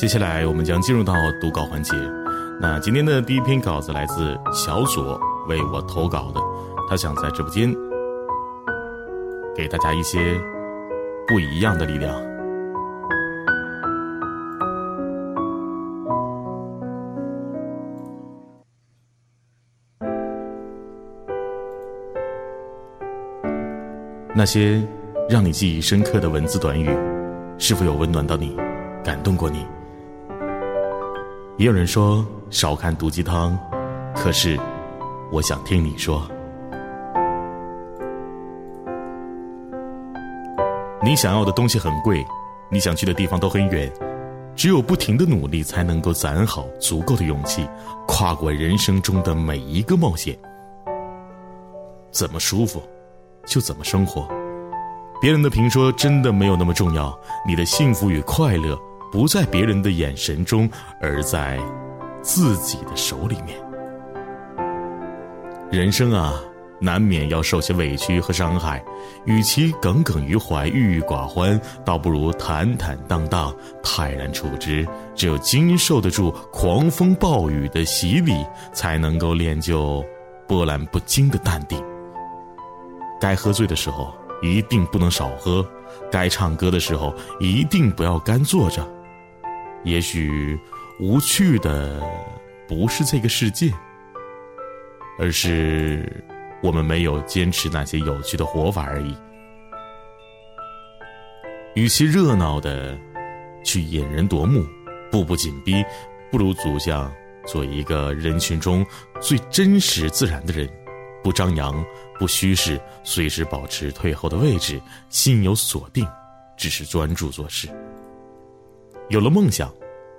接下来我们将进入到读稿环节。那今天的第一篇稿子来自小左为我投稿的，他想在直播间给大家一些不一样的力量。那些让你记忆深刻的文字短语，是否有温暖到你，感动过你？也有人说少看毒鸡汤，可是我想听你说。你想要的东西很贵，你想去的地方都很远，只有不停的努力，才能够攒好足够的勇气，跨过人生中的每一个冒险。怎么舒服？就怎么生活，别人的评说真的没有那么重要。你的幸福与快乐不在别人的眼神中，而在自己的手里面。人生啊，难免要受些委屈和伤害，与其耿耿于怀、郁郁寡欢，倒不如坦坦荡荡、泰然处之。只有经受得住狂风暴雨的洗礼，才能够练就波澜不惊的淡定。该喝醉的时候一定不能少喝，该唱歌的时候一定不要干坐着。也许无趣的不是这个世界，而是我们没有坚持那些有趣的活法而已。与其热闹的去引人夺目、步步紧逼，不如走向做一个人群中最真实自然的人。不张扬，不虚饰，随时保持退后的位置，心有锁定，只是专注做事。有了梦想，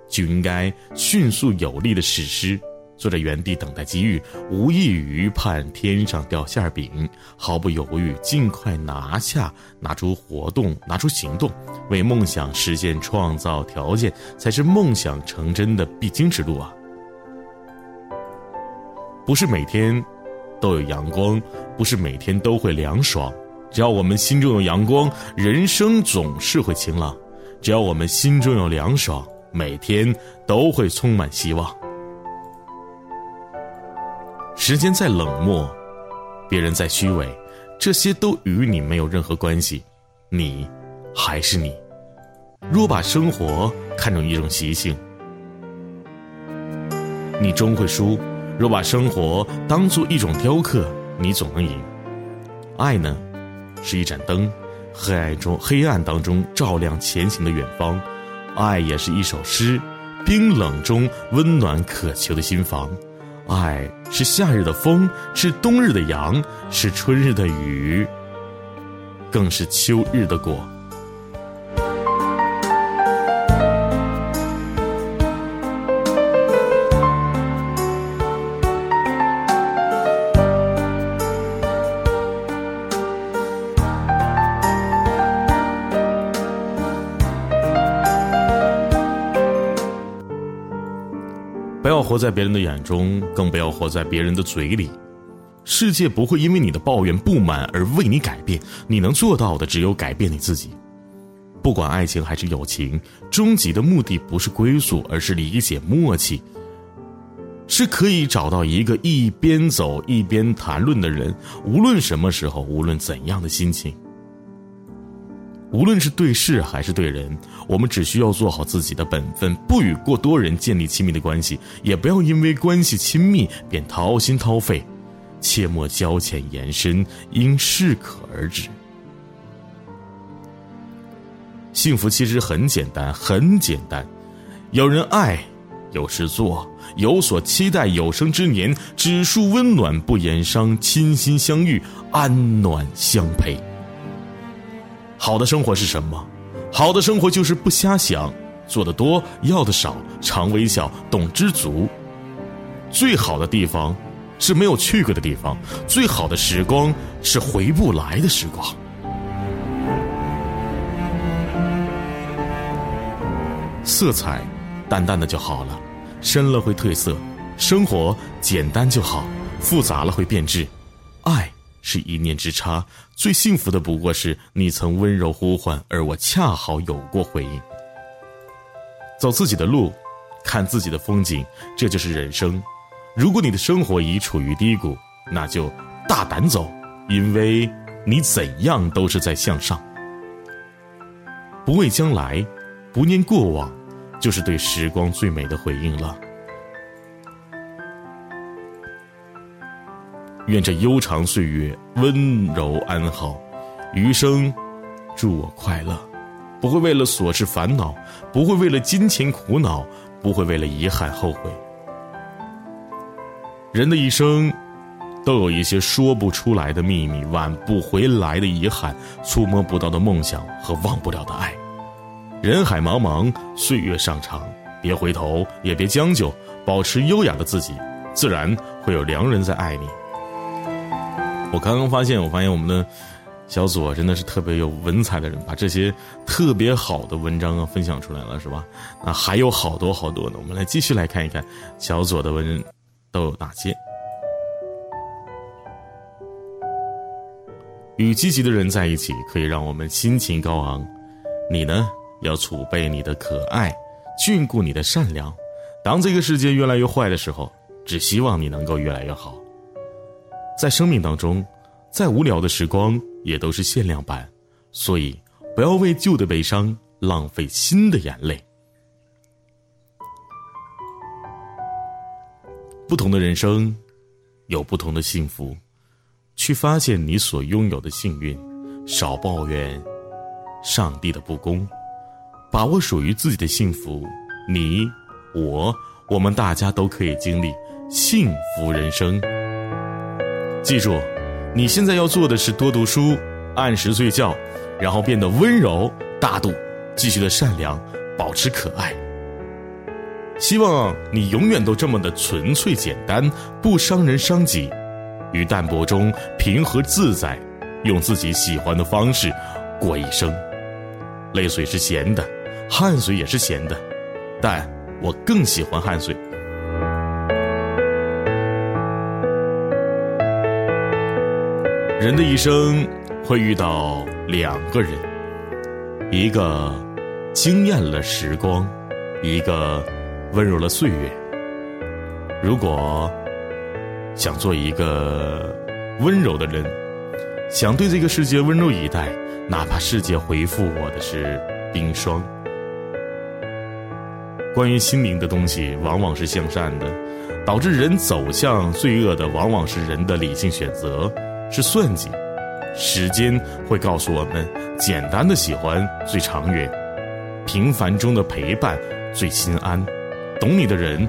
就应该迅速有力的实施。坐在原地等待机遇，无异于盼天上掉馅饼。毫不犹豫，尽快拿下，拿出活动，拿出行动，为梦想实现创造条件，才是梦想成真的必经之路啊！不是每天。都有阳光，不是每天都会凉爽。只要我们心中有阳光，人生总是会晴朗；只要我们心中有凉爽，每天都会充满希望。时间再冷漠，别人再虚伪，这些都与你没有任何关系。你还是你。若把生活看成一种习性，你终会输。若把生活当做一种雕刻，你总能赢。爱呢，是一盏灯，黑暗中黑暗当中照亮前行的远方；爱也是一首诗，冰冷中温暖渴求的心房；爱是夏日的风，是冬日的阳，是春日的雨，更是秋日的果。活在别人的眼中，更不要活在别人的嘴里。世界不会因为你的抱怨、不满而为你改变。你能做到的，只有改变你自己。不管爱情还是友情，终极的目的不是归宿，而是理解、默契。是可以找到一个一边走一边谈论的人，无论什么时候，无论怎样的心情。无论是对事还是对人，我们只需要做好自己的本分，不与过多人建立亲密的关系，也不要因为关系亲密便掏心掏肺，切莫交浅言深，应适可而止。幸福其实很简单，很简单，有人爱，有事做，有所期待，有生之年只数温暖不言伤，倾心相遇，安暖相陪。好的生活是什么？好的生活就是不瞎想，做的多，要的少，常微笑，懂知足。最好的地方是没有去过的地方，最好的时光是回不来的时光。色彩淡淡的就好了，深了会褪色；生活简单就好，复杂了会变质。是一念之差，最幸福的不过是你曾温柔呼唤，而我恰好有过回应。走自己的路，看自己的风景，这就是人生。如果你的生活已处于低谷，那就大胆走，因为你怎样都是在向上。不畏将来，不念过往，就是对时光最美的回应了。愿这悠长岁月温柔安好，余生祝我快乐，不会为了琐事烦恼，不会为了金钱苦恼，不会为了遗憾后悔。人的一生，都有一些说不出来的秘密，挽不回来的遗憾，触摸不到的梦想和忘不了的爱。人海茫茫，岁月尚长，别回头，也别将就，保持优雅的自己，自然会有良人在爱你。我刚刚发现，我发现我们的小左真的是特别有文采的人，把这些特别好的文章啊分享出来了，是吧？啊，还有好多好多呢，我们来继续来看一看小左的文都有哪些。与积极的人在一起，可以让我们心情高昂。你呢，要储备你的可爱，眷顾你的善良。当这个世界越来越坏的时候，只希望你能够越来越好。在生命当中，再无聊的时光也都是限量版，所以不要为旧的悲伤浪费新的眼泪。不同的人生，有不同的幸福，去发现你所拥有的幸运，少抱怨上帝的不公，把握属于自己的幸福。你、我、我们大家都可以经历幸福人生。记住，你现在要做的是多读书，按时睡觉，然后变得温柔大度，继续的善良，保持可爱。希望你永远都这么的纯粹简单，不伤人伤己，于淡泊中平和自在，用自己喜欢的方式过一生。泪水是咸的，汗水也是咸的，但我更喜欢汗水。人的一生会遇到两个人，一个惊艳了时光，一个温柔了岁月。如果想做一个温柔的人，想对这个世界温柔以待，哪怕世界回复我的是冰霜。关于心灵的东西，往往是向善的，导致人走向罪恶的，往往是人的理性选择。是算计，时间会告诉我们：简单的喜欢最长远，平凡中的陪伴最心安，懂你的人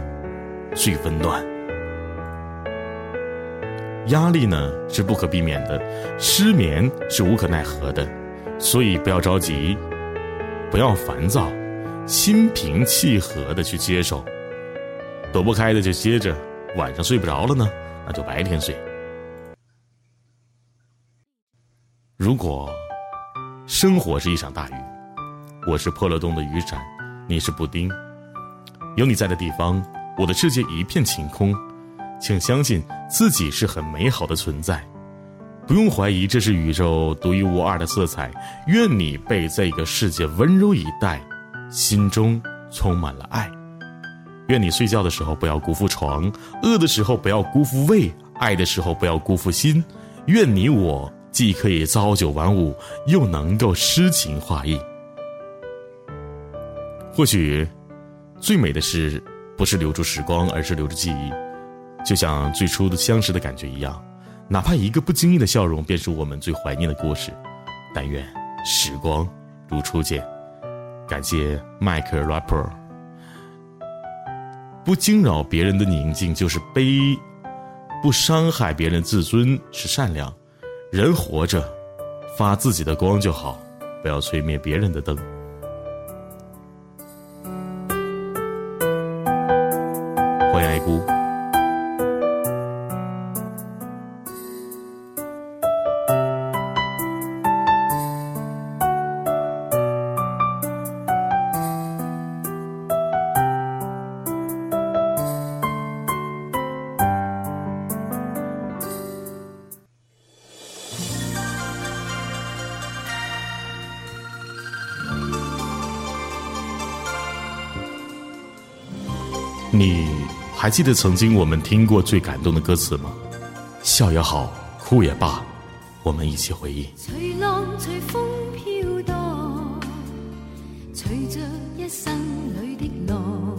最温暖。压力呢是不可避免的，失眠是无可奈何的，所以不要着急，不要烦躁，心平气和的去接受。躲不开的就接着，晚上睡不着了呢，那就白天睡。如果生活是一场大雨，我是破了洞的雨伞，你是布丁。有你在的地方，我的世界一片晴空。请相信自己是很美好的存在，不用怀疑这是宇宙独一无二的色彩。愿你被这个世界温柔以待，心中充满了爱。愿你睡觉的时候不要辜负床，饿的时候不要辜负胃，爱的时候不要辜负心。愿你我。既可以朝九晚五，又能够诗情画意。或许，最美的事不是留住时光，而是留住记忆。就像最初的相识的感觉一样，哪怕一个不经意的笑容，便是我们最怀念的故事。但愿时光如初见。感谢迈克 rapper。不惊扰别人的宁静就是悲，不伤害别人自尊是善良。人活着，发自己的光就好，不要吹灭别人的灯。你还记得曾经我们听过最感动的歌词吗？笑也好，哭也罢，我们一起回忆。随浪随风飘荡，随着一生里的浪，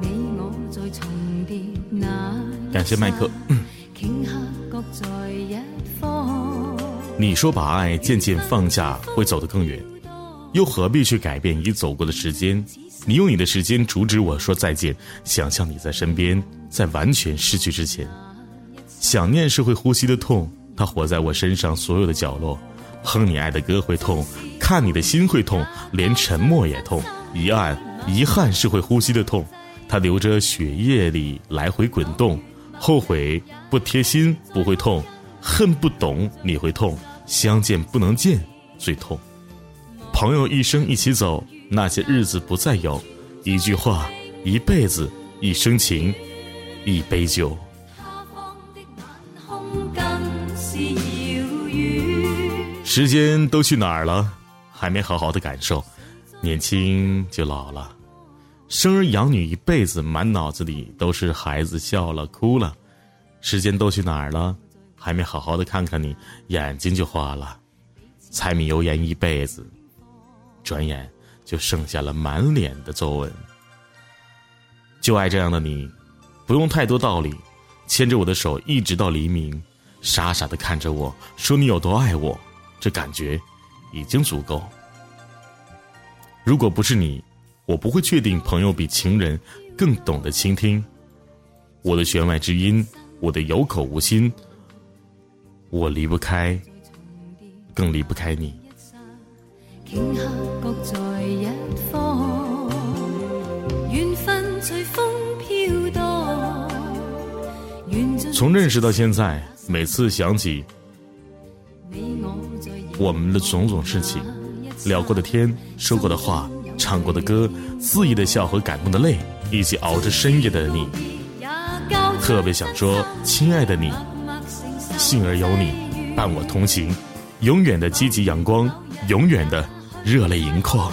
你我在重叠那感谢麦克。顷刻各在一方。你说把爱渐渐放下会走得更远，又何必去改变已走过的时间？你用你的时间阻止我说再见，想象你在身边，在完全失去之前。想念是会呼吸的痛，它活在我身上所有的角落。哼你爱的歌会痛，看你的心会痛，连沉默也痛。遗憾，遗憾是会呼吸的痛，它流着血液里来回滚动。后悔不贴心不会痛，恨不懂你会痛，相见不能见最痛。朋友一生一起走。那些日子不再有，一句话，一辈子，一生情，一杯酒。时间都去哪儿了？还没好好的感受，年轻就老了。生儿养女一辈子，满脑子里都是孩子笑了哭了。时间都去哪儿了？还没好好的看看你，眼睛就花了。柴米油盐一辈子，转眼。就剩下了满脸的皱纹。就爱这样的你，不用太多道理，牵着我的手一直到黎明，傻傻的看着我说你有多爱我，这感觉已经足够。如果不是你，我不会确定朋友比情人更懂得倾听我的弦外之音，我的有口无心，我离不开，更离不开你。从认识到现在，每次想起我们的种种事情，聊过的天，说过的话，唱过的歌，肆意的笑和感动的泪，以及熬着深夜的你，特别想说，亲爱的你，幸而有你伴我同行，永远的积极阳光，永远的。热泪盈眶。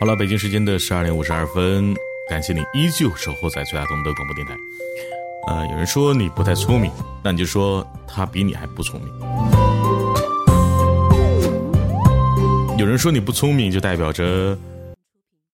好了，北京时间的十二点五十二分，感谢你依旧守候在最大东的广播电台。呃，有人说你不太聪明，那你就说他比你还不聪明。有人说你不聪明，就代表着